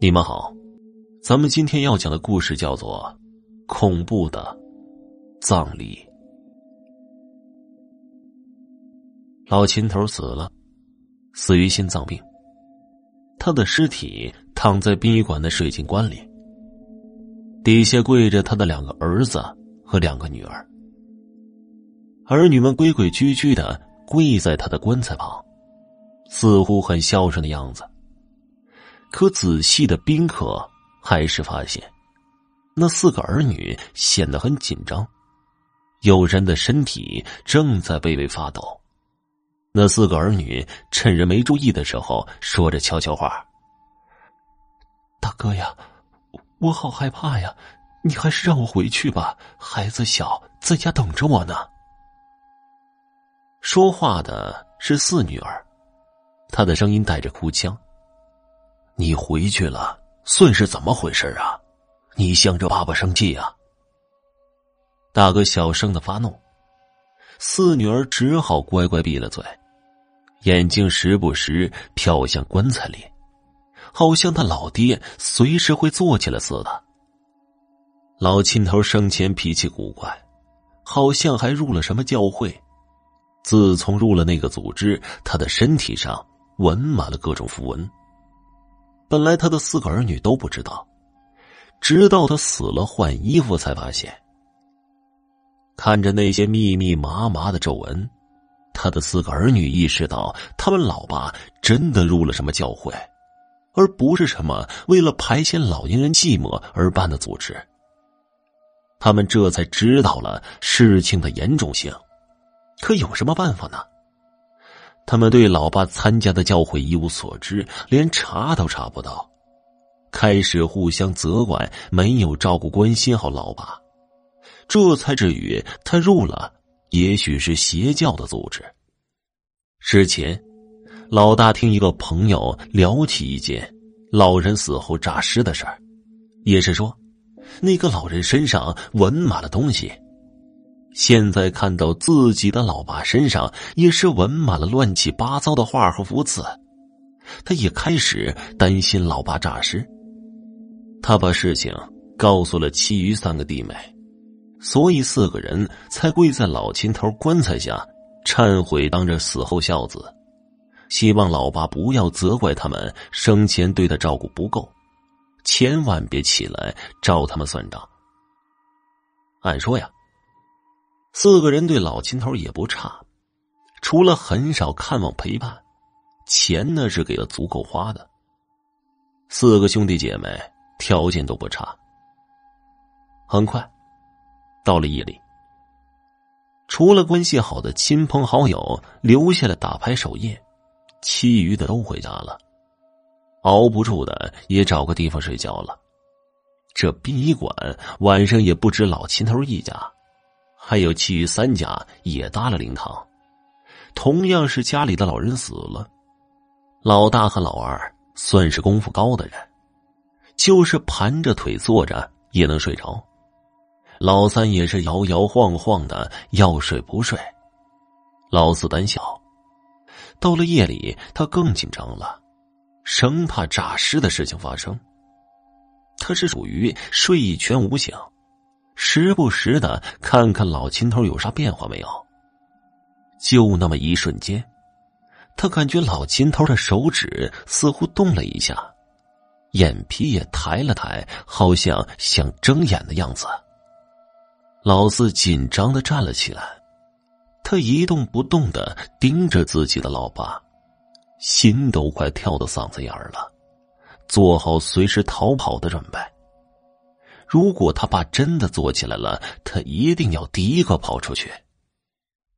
你们好，咱们今天要讲的故事叫做《恐怖的葬礼》。老秦头死了，死于心脏病。他的尸体躺在殡仪馆的水晶棺里，底下跪着他的两个儿子和两个女儿。儿女们规规矩矩的跪在他的棺材旁，似乎很孝顺的样子。可仔细的宾客还是发现，那四个儿女显得很紧张，有人的身体正在微微发抖。那四个儿女趁人没注意的时候，说着悄悄话：“大哥呀，我好害怕呀，你还是让我回去吧，孩子小，在家等着我呢。”说话的是四女儿，她的声音带着哭腔。你回去了，算是怎么回事啊？你向着爸爸生气啊？大哥小声的发怒，四女儿只好乖乖闭了嘴，眼睛时不时瞟向棺材里，好像他老爹随时会坐起来似的。老秦头生前脾气古怪，好像还入了什么教会。自从入了那个组织，他的身体上纹满了各种符文。本来他的四个儿女都不知道，直到他死了换衣服才发现。看着那些密密麻麻的皱纹，他的四个儿女意识到，他们老爸真的入了什么教会，而不是什么为了排遣老年人寂寞而办的组织。他们这才知道了事情的严重性，可有什么办法呢？他们对老爸参加的教会一无所知，连查都查不到，开始互相责怪，没有照顾关心好老爸，这才至于他入了，也许是邪教的组织。之前，老大听一个朋友聊起一件老人死后诈尸的事儿，也是说，那个老人身上纹满了东西。现在看到自己的老爸身上也是纹满了乱七八糟的画和符字，他也开始担心老爸诈尸。他把事情告诉了其余三个弟妹，所以四个人才跪在老秦头棺材下忏悔，当着死后孝子，希望老爸不要责怪他们生前对他照顾不够，千万别起来找他们算账。按说呀。四个人对老秦头也不差，除了很少看望陪伴，钱呢是给了足够花的。四个兄弟姐妹条件都不差。很快，到了夜里，除了关系好的亲朋好友留下了打牌守夜，其余的都回家了。熬不住的也找个地方睡觉了。这殡仪馆晚上也不止老秦头一家。还有其余三家也搭了灵堂，同样是家里的老人死了，老大和老二算是功夫高的人，就是盘着腿坐着也能睡着，老三也是摇摇晃晃的要睡不睡，老四胆小，到了夜里他更紧张了，生怕诈尸的事情发生，他是属于睡一拳无醒。时不时的看看老秦头有啥变化没有。就那么一瞬间，他感觉老秦头的手指似乎动了一下，眼皮也抬了抬，好像想睁眼的样子。老四紧张的站了起来，他一动不动的盯着自己的老爸，心都快跳到嗓子眼儿了，做好随时逃跑的准备。如果他爸真的坐起来了，他一定要第一个跑出去。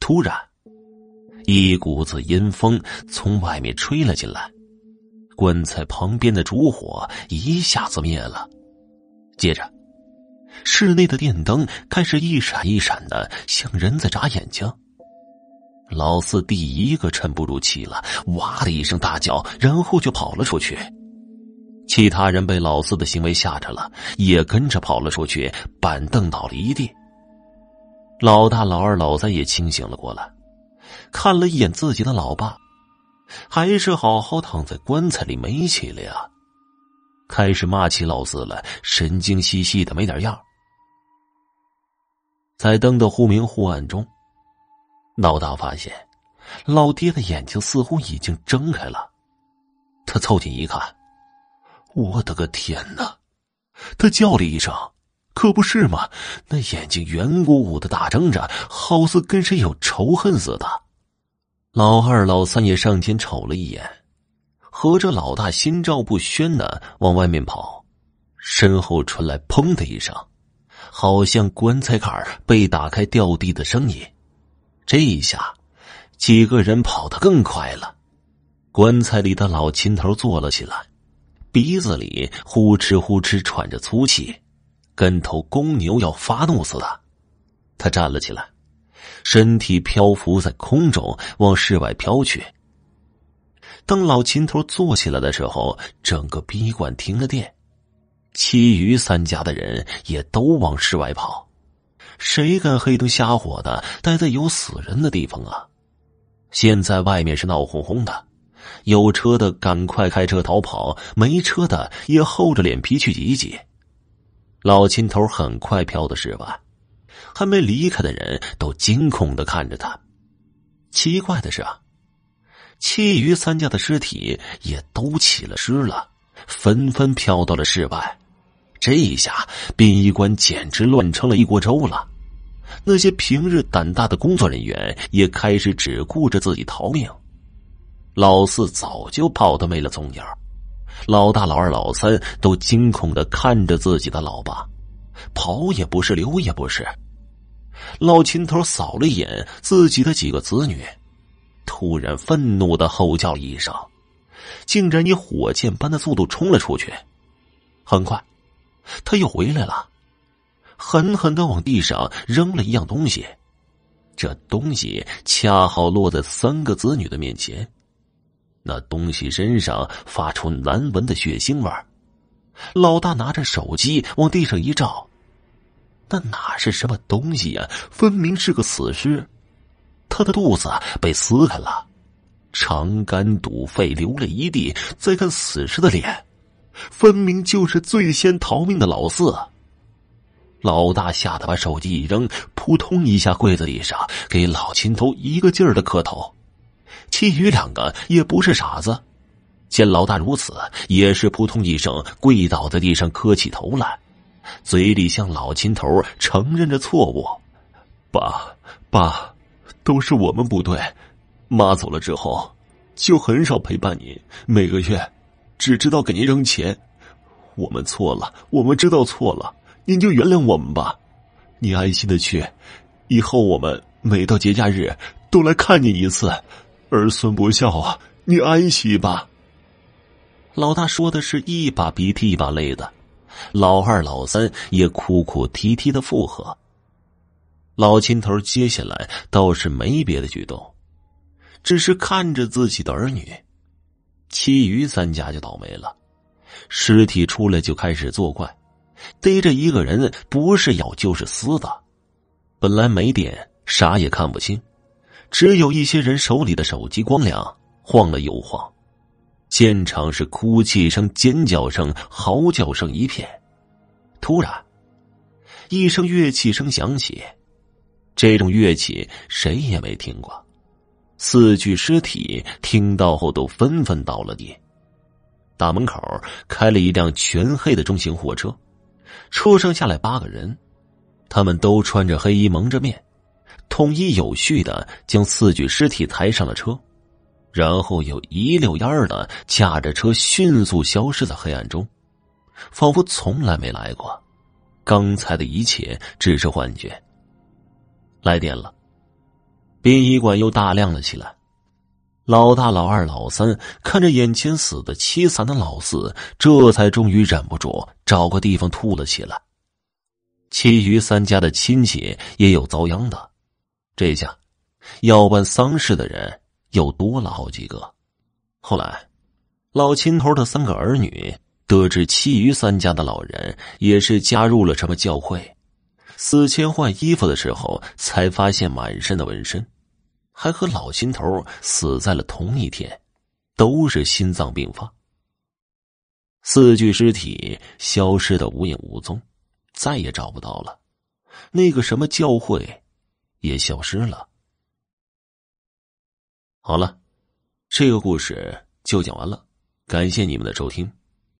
突然，一股子阴风从外面吹了进来，棺材旁边的烛火一下子灭了，接着，室内的电灯开始一闪一闪的，像人在眨眼睛。老四第一个沉不住气了，哇的一声大叫，然后就跑了出去。其他人被老四的行为吓着了，也跟着跑了出去，板凳倒了一地。老大、老二、老三也清醒了过来，看了一眼自己的老爸，还是好好躺在棺材里没起来呀。开始骂起老四了，神经兮兮的没点样。在灯的忽明忽暗中，老大发现老爹的眼睛似乎已经睁开了。他凑近一看，我的个天哪！他叫了一声：“可不是嘛！”那眼睛圆鼓鼓的大睁着，好似跟谁有仇恨似的。老二、老三也上前瞅了一眼。合着老大心照不宣的往外面跑，身后传来“砰”的一声，好像棺材盖被打开掉地的声音。这一下，几个人跑得更快了。棺材里的老秦头坐了起来，鼻子里呼哧呼哧喘着粗气，跟头公牛要发怒似的。他站了起来，身体漂浮在空中，往室外飘去。当老秦头坐起来的时候，整个殡仪馆停了电，其余三家的人也都往室外跑。谁敢黑灯瞎火的待在有死人的地方啊？现在外面是闹哄哄的，有车的赶快开车逃跑，没车的也厚着脸皮去挤挤。老秦头很快飘到室外，还没离开的人都惊恐的看着他。奇怪的是啊。其余三家的尸体也都起了尸了，纷纷飘到了室外。这一下，殡仪馆简直乱成了一锅粥了。那些平日胆大的工作人员也开始只顾着自己逃命。老四早就跑得没了踪影，老大、老二、老三都惊恐的看着自己的老爸，跑也不是，留也不是。老秦头扫了一眼自己的几个子女。突然，愤怒的吼叫一声，竟然以火箭般的速度冲了出去。很快，他又回来了，狠狠的往地上扔了一样东西。这东西恰好落在三个子女的面前。那东西身上发出难闻的血腥味老大拿着手机往地上一照，那哪是什么东西呀？分明是个死尸。他的肚子被撕开了，肠肝肚肺流了一地。再看死尸的脸，分明就是最先逃命的老四。老大吓得把手机一扔，扑通一下跪在地上，给老秦头一个劲儿的磕头。其余两个也不是傻子，见老大如此，也是扑通一声跪倒在地上磕起头来，嘴里向老秦头承认着错误：“爸，爸。”都是我们不对，妈走了之后，就很少陪伴您，每个月只知道给您扔钱。我们错了，我们知道错了，您就原谅我们吧。你安心的去，以后我们每到节假日都来看您一次。儿孙不孝啊，你安息吧。老大说的是一把鼻涕一把泪的，老二老三也哭哭啼啼的附和。老秦头接下来倒是没别的举动，只是看着自己的儿女。其余三家就倒霉了，尸体出来就开始作怪，逮着一个人不是咬就是撕的。本来没点，啥也看不清，只有一些人手里的手机光亮，晃了又晃。现场是哭泣声、尖叫声、嚎叫声一片。突然，一声乐器声响起。这种乐器谁也没听过，四具尸体听到后都纷纷倒了地。大门口开了一辆全黑的中型货车，车上下来八个人，他们都穿着黑衣，蒙着面，统一有序的将四具尸体抬上了车，然后又一溜烟的驾着车迅速消失在黑暗中，仿佛从来没来过。刚才的一切只是幻觉。来电了，殡仪馆又大亮了起来。老大、老二、老三看着眼前死的凄惨的老四，这才终于忍不住找个地方吐了起来。其余三家的亲戚也有遭殃的，这下要办丧事的人又多了好几个。后来，老秦头的三个儿女得知其余三家的老人也是加入了什么教会。死前换衣服的时候，才发现满身的纹身，还和老秦头死在了同一天，都是心脏病发。四具尸体消失的无影无踪，再也找不到了。那个什么教会也消失了。好了，这个故事就讲完了，感谢你们的收听。